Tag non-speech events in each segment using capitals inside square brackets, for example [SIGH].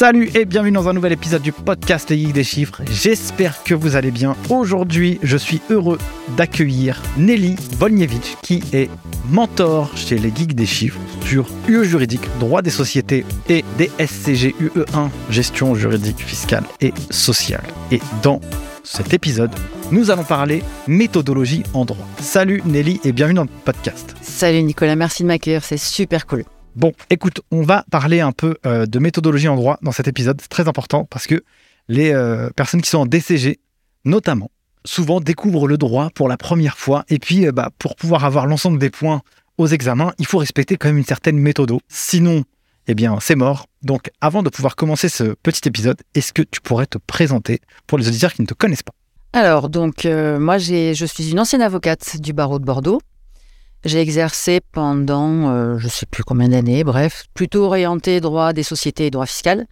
Salut et bienvenue dans un nouvel épisode du podcast Les Geeks des Chiffres. J'espère que vous allez bien. Aujourd'hui, je suis heureux d'accueillir Nelly Volnievich, qui est mentor chez les Geeks des Chiffres sur UE juridique, droit des sociétés et des SCG UE1, gestion juridique, fiscale et sociale. Et dans cet épisode, nous allons parler méthodologie en droit. Salut Nelly et bienvenue dans le podcast. Salut Nicolas, merci de m'accueillir, c'est super cool. Bon, écoute, on va parler un peu euh, de méthodologie en droit dans cet épisode. C'est très important parce que les euh, personnes qui sont en DCG, notamment, souvent découvrent le droit pour la première fois. Et puis, euh, bah, pour pouvoir avoir l'ensemble des points aux examens, il faut respecter quand même une certaine méthode. Sinon, eh bien, c'est mort. Donc, avant de pouvoir commencer ce petit épisode, est-ce que tu pourrais te présenter pour les auditeurs qui ne te connaissent pas? Alors, donc, moi, je suis une ancienne avocate du barreau de Bordeaux. J'ai exercé pendant euh, je ne sais plus combien d'années, bref, plutôt orienté droit des sociétés et droit fiscal.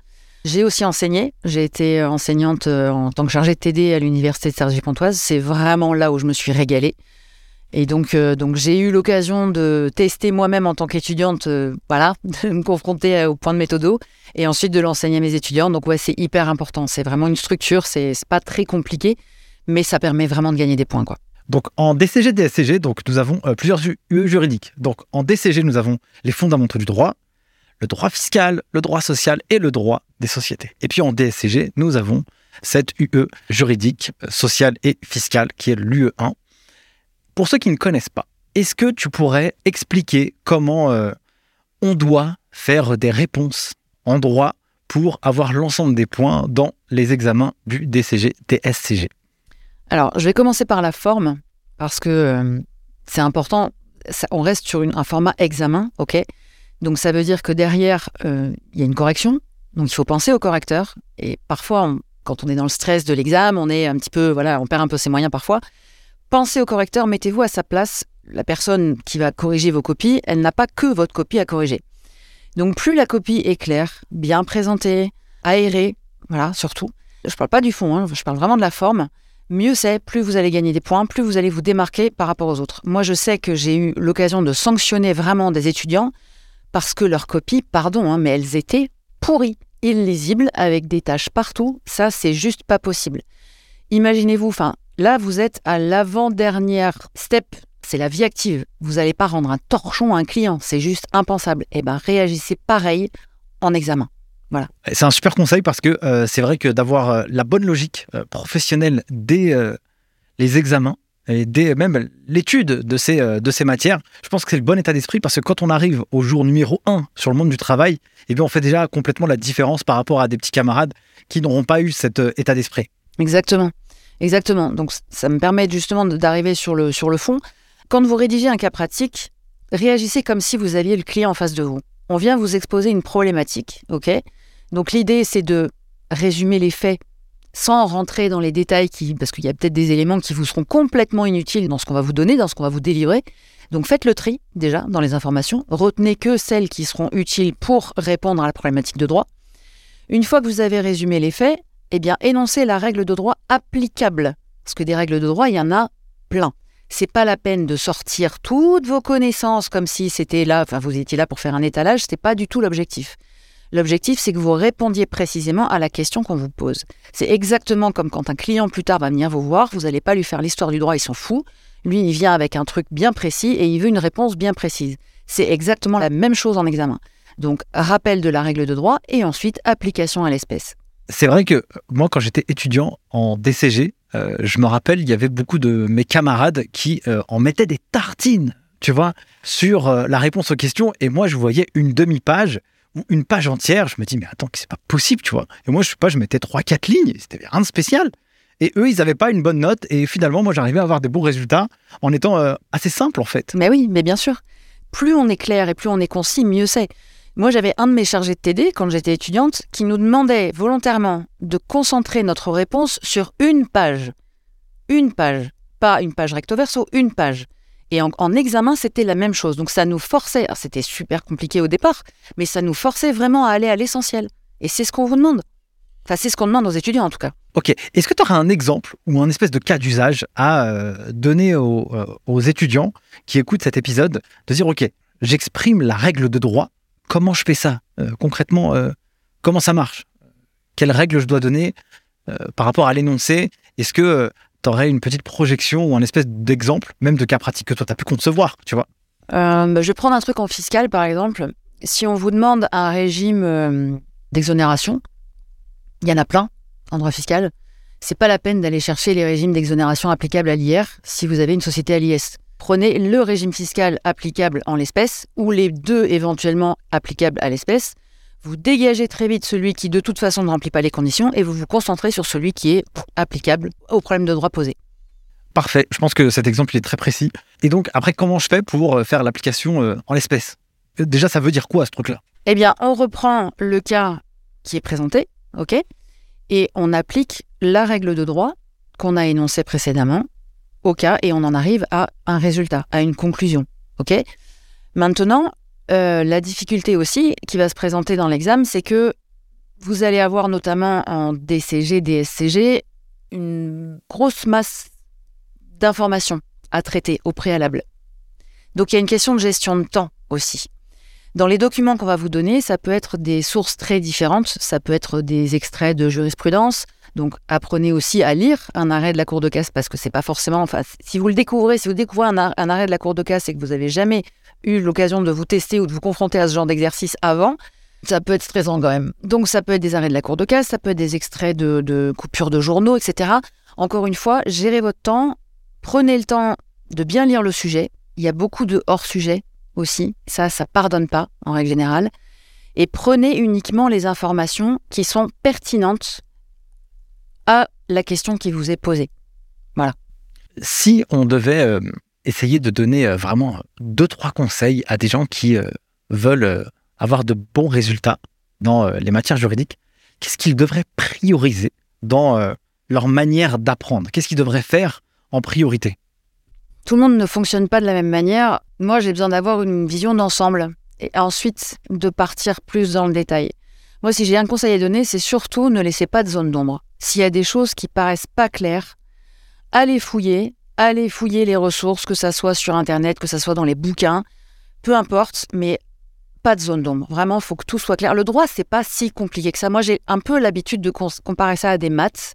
J'ai aussi enseigné. J'ai été euh, enseignante euh, en tant que chargée de TD à l'université de Cergy-Pontoise. C'est vraiment là où je me suis régalée. Et donc, donc j'ai eu l'occasion de tester moi-même en tant qu'étudiante, voilà, [LAUGHS] de me confronter au point de méthodo et ensuite de l'enseigner à mes étudiants. Donc ouais, c'est hyper important. C'est vraiment une structure. C'est pas très compliqué, mais ça permet vraiment de gagner des points, quoi. Donc en DCG, DSCG, donc nous avons euh, plusieurs UE juridiques. Donc en DCG, nous avons les fondamentaux du droit, le droit fiscal, le droit social et le droit des sociétés. Et puis en DSCG, nous avons cette UE juridique, euh, sociale et fiscale qui est l'UE1. Pour ceux qui ne connaissent pas, est-ce que tu pourrais expliquer comment euh, on doit faire des réponses en droit pour avoir l'ensemble des points dans les examens du DCG, DSCG alors, je vais commencer par la forme, parce que euh, c'est important. on reste sur un format examen, OK? Donc, ça veut dire que derrière, euh, il y a une correction. Donc, il faut penser au correcteur. Et parfois, quand on est dans le stress de l'examen, on est un petit peu, voilà, on perd un peu ses moyens parfois. Pensez au correcteur, mettez-vous à sa place. La personne qui va corriger vos copies, elle n'a pas que votre copie à corriger. Donc, plus la copie est claire, bien présentée, aérée, voilà, surtout. Je ne parle pas du fond, hein, je parle vraiment de la forme mieux c'est, plus vous allez gagner des points, plus vous allez vous démarquer par rapport aux autres. Moi, je sais que j'ai eu l'occasion de sanctionner vraiment des étudiants parce que leurs copies, pardon, hein, mais elles étaient pourries, illisibles, avec des tâches partout. Ça, c'est juste pas possible. Imaginez-vous, enfin, là, vous êtes à l'avant-dernière step. C'est la vie active. Vous n'allez pas rendre un torchon à un client. C'est juste impensable. Eh bien, réagissez pareil en examen. Voilà. C'est un super conseil parce que euh, c'est vrai que d'avoir euh, la bonne logique euh, professionnelle dès les examens et dès même l'étude de ces, de ces matières, je pense que c'est le bon état d'esprit parce que quand on arrive au jour numéro 1 sur le monde du travail, eh bien on fait déjà complètement la différence par rapport à des petits camarades qui n'auront pas eu cet état d'esprit. Exactement. Exactement. Donc ça me permet justement d'arriver sur le, sur le fond. Quand vous rédigez un cas pratique, réagissez comme si vous aviez le client en face de vous. On vient vous exposer une problématique, ok? Donc l'idée, c'est de résumer les faits sans rentrer dans les détails, qui, parce qu'il y a peut-être des éléments qui vous seront complètement inutiles dans ce qu'on va vous donner, dans ce qu'on va vous délivrer. Donc faites le tri déjà dans les informations, retenez que celles qui seront utiles pour répondre à la problématique de droit. Une fois que vous avez résumé les faits, eh bien énoncez la règle de droit applicable, parce que des règles de droit, il y en a plein. C'est pas la peine de sortir toutes vos connaissances comme si c'était là, enfin vous étiez là pour faire un étalage, c'était pas du tout l'objectif. L'objectif, c'est que vous répondiez précisément à la question qu'on vous pose. C'est exactement comme quand un client plus tard va venir vous voir, vous n'allez pas lui faire l'histoire du droit, il s'en fout. Lui, il vient avec un truc bien précis et il veut une réponse bien précise. C'est exactement la même chose en examen. Donc, rappel de la règle de droit et ensuite application à l'espèce. C'est vrai que moi, quand j'étais étudiant en DCG, euh, je me rappelle, il y avait beaucoup de mes camarades qui euh, en mettaient des tartines, tu vois, sur euh, la réponse aux questions. Et moi, je voyais une demi-page une page entière, je me dis, mais attends, c'est pas possible, tu vois. Et moi, je sais pas, je mettais 3-4 lignes, c'était rien de spécial. Et eux, ils n'avaient pas une bonne note. Et finalement, moi, j'arrivais à avoir des bons résultats en étant assez simple, en fait. Mais oui, mais bien sûr. Plus on est clair et plus on est concis, mieux c'est. Moi, j'avais un de mes chargés de TD, quand j'étais étudiante, qui nous demandait volontairement de concentrer notre réponse sur une page. Une page. Pas une page recto verso, une page. Et en, examen, c'était la même chose. Donc ça nous forçait, c'était super compliqué au départ, mais ça nous forçait vraiment à aller à l'essentiel. Et c'est ce qu'on vous demande. Enfin, c'est ce qu'on demande aux étudiants en tout cas. Ok. Est-ce que tu auras un exemple ou un espèce de cas d'usage à euh, donner euh, aux, étudiants qui écoutent cet épisode de dire ok, j'exprime la règle de droit. Comment je fais ça euh, concrètement Comment ça marche? Quelles règles je dois donner euh, par rapport à l'énoncé? Est-ce que tu aurais une petite projection ou un espèce d'exemple, même de cas pratique que toi, tu as pu concevoir, tu vois? Euh, bah, Je vais prendre un truc en fiscal, par exemple. Si on vous demande un régime euh, d'exonération, il y en a plein en droit fiscal. C'est pas la peine d'aller chercher les régimes d'exonération applicables à l'IR si vous avez une société à l'IS. Prenez le régime fiscal applicable en l'espèce ou les deux éventuellement applicables à l'espèce. Vous dégagez très vite celui qui de toute façon ne remplit pas les conditions et vous vous concentrez sur celui qui est applicable au problème de droit posé. Parfait, je pense que cet exemple est très précis. Et donc après, comment je fais pour euh, faire l'application euh, en l'espèce? Euh, Déjà, ça veut dire quoi ce truc-là? Eh bien, on reprend le cas qui est présenté, ok? Et on applique la règle de droit qu'on a énoncée précédemment au cas et on en arrive à un résultat, à une conclusion, ok? Maintenant, euh, la difficulté aussi qui va se présenter dans l'examen, c'est que vous allez avoir notamment en DCG, DSCG, une grosse masse d'informations à traiter au préalable. Donc il y a une question de gestion de temps aussi. Dans les documents qu'on va vous donner, ça peut être des sources très différentes, ça peut être des extraits de jurisprudence. Donc apprenez aussi à lire un arrêt de la Cour de casse parce que c'est pas forcément. Enfin, si vous le découvrez, si vous découvrez un, arrêt de la Cour de casse et que vous avez jamais eu l'occasion de vous tester ou de vous confronter à ce genre d'exercice avant, ça peut être stressant quand même. Donc ça peut être des arrêts de la Cour de casse, ça peut être des extraits de, de coupures de journaux, etc. Encore une fois, gérez votre temps, prenez le temps de bien lire le sujet. Il y a beaucoup de hors-sujet aussi. Ça, ça pardonne pas en règle générale. Et prenez uniquement les informations qui sont pertinentes à la question qui vous est posée. Voilà. Si on devait euh, essayer de donner euh, vraiment deux, trois conseils à des gens qui euh, veulent avoir de bons résultats dans les matières juridiques, qu'est-ce qu'ils devraient prioriser dans leur manière d'apprendre? Qu'est-ce qu'ils devraient faire en priorité? Tout le monde ne fonctionne pas de la même manière. Moi, j'ai besoin d'avoir une vision d'ensemble et ensuite de partir plus dans le détail. Moi, si j'ai un conseil à donner, c'est surtout ne laissez pas de zone d'ombre. S'il y a des choses qui paraissent pas claires, allez fouiller, allez fouiller les ressources, que ça soit sur Internet, que ça soit dans les bouquins, peu importe, mais pas de zone d'ombre. Vraiment, il faut que tout soit clair. Le droit, c'est pas si compliqué que ça. Moi, j'ai un peu l'habitude de comparer ça à des maths,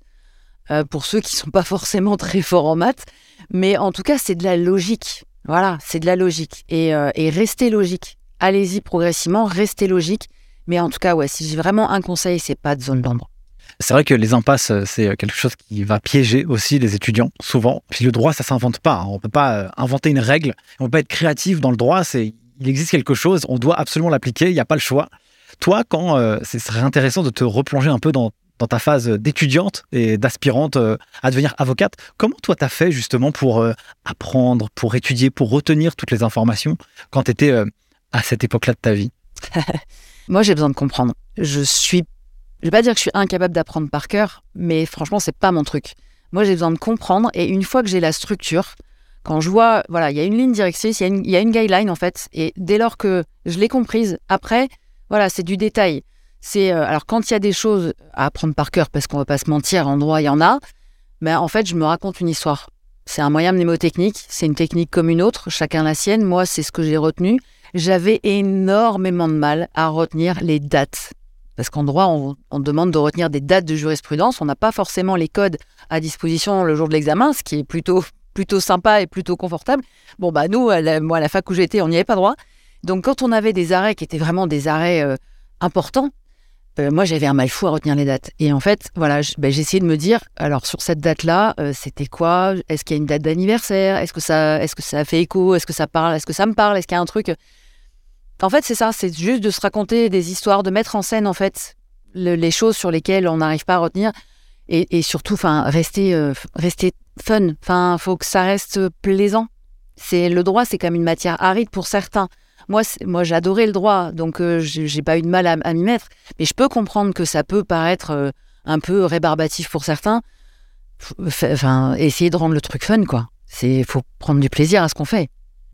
euh, pour ceux qui sont pas forcément très forts en maths, mais en tout cas, c'est de la logique. Voilà, c'est de la logique. Et, euh, et restez logique. Allez-y progressivement, restez logique. Mais en tout cas, ouais, si j'ai vraiment un conseil, c'est pas de zone d'ombre. C'est vrai que les impasses, euh, c'est euh, quelque chose qui va piéger aussi les étudiants, souvent. Puis le droit, ça s'invente pas. Hein. On ne peut pas euh, inventer une règle. On ne peut pas être créatif dans le droit. C'est, il existe quelque chose, on doit absolument l'appliquer, il n'y a pas le choix. Toi, quand ce serait intéressant de te replonger un peu dans, ta phase d'étudiante et d'aspirante à devenir avocate, comment toi tu as fait justement pour apprendre, pour étudier, pour retenir toutes les informations quand tu étais à cette époque-là de ta vie? [LAUGHS] Moi, j'ai besoin de comprendre. Je suis je vais pas dire que je suis incapable d'apprendre par cœur, mais franchement, c'est pas mon truc. Moi, j'ai besoin de comprendre et une fois que j'ai la structure, quand je vois, voilà, il y a une ligne directrice, il y, a une guideline en fait, et dès lors que je l'ai comprise, après, voilà, c'est du détail. C'est euh, alors quand il y a des choses à apprendre par cœur, parce qu'on va pas se mentir, en droit il y en a, mais en fait, je me raconte une histoire. C'est un moyen mnémotechnique, c'est une technique comme une autre, chacun la sienne. Moi, c'est ce que j'ai retenu. J'avais énormément de mal à retenir les dates parce qu'en droit, on, demande de retenir des dates de jurisprudence. On n'a pas forcément les codes à disposition le jour de l'examen, ce qui est plutôt, plutôt sympa et plutôt confortable. Bon, bah nous, moi, à la fac où j'étais, on n'y avait pas droit. Donc, quand on avait des arrêts qui étaient vraiment des arrêts euh, importants, euh, moi, j'avais un mal fou à retenir les dates. Et en fait, voilà, j'ai essayé de me dire, alors sur cette date-là, euh, c'était quoi? Est-ce qu'il y a une date d'anniversaire? Est-ce que ça, est-ce que ça fait écho? Est-ce que ça parle? Est-ce que ça me parle? Est-ce qu'il y a un truc? En fait, c'est ça, c'est juste de se raconter des histoires, de mettre en scène en fait les choses sur lesquelles on n'arrive pas à retenir, et, surtout, enfin, rester, euh, rester fun. Enfin, faut que ça reste plaisant. C'est le droit, c'est comme une matière aride pour certains. Moi, moi, j'adorais le droit, donc euh, j'ai pas eu de mal à, m'y mettre. Mais je peux comprendre que ça peut paraître euh, un peu rébarbatif pour certains. Enfin, essayer de rendre le truc fun, quoi. C'est, faut prendre du plaisir à ce qu'on fait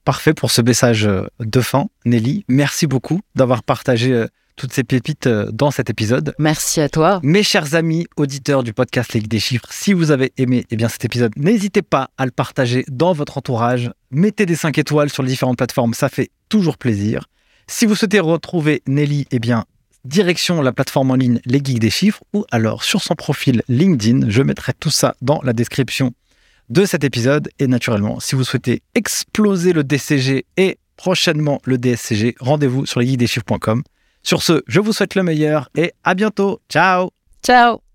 parfait pour ce message euh, de fin. Nelly, merci beaucoup d'avoir partagé euh, toutes ces pépites euh, dans cet épisode. Merci à toi. Mes chers amis auditeurs du podcast Ligue des chiffres, si vous avez aimé eh bien, cet épisode, n'hésitez pas à le partager dans votre entourage. Mettez des 5 étoiles sur les différentes plateformes, ça fait toujours plaisir. Si vous souhaitez retrouver Nelly, eh bien, direction la plateforme en ligne Les Geeks des Chiffres ou alors sur son profil LinkedIn. Je mettrai tout ça dans la description de cet épisode. Et naturellement, si vous souhaitez exploser le DCG et prochainement le DSCG, rendez-vous sur lesgeekdeschiffres.com. Sur ce, je vous souhaite le meilleur et à bientôt. Ciao Ciao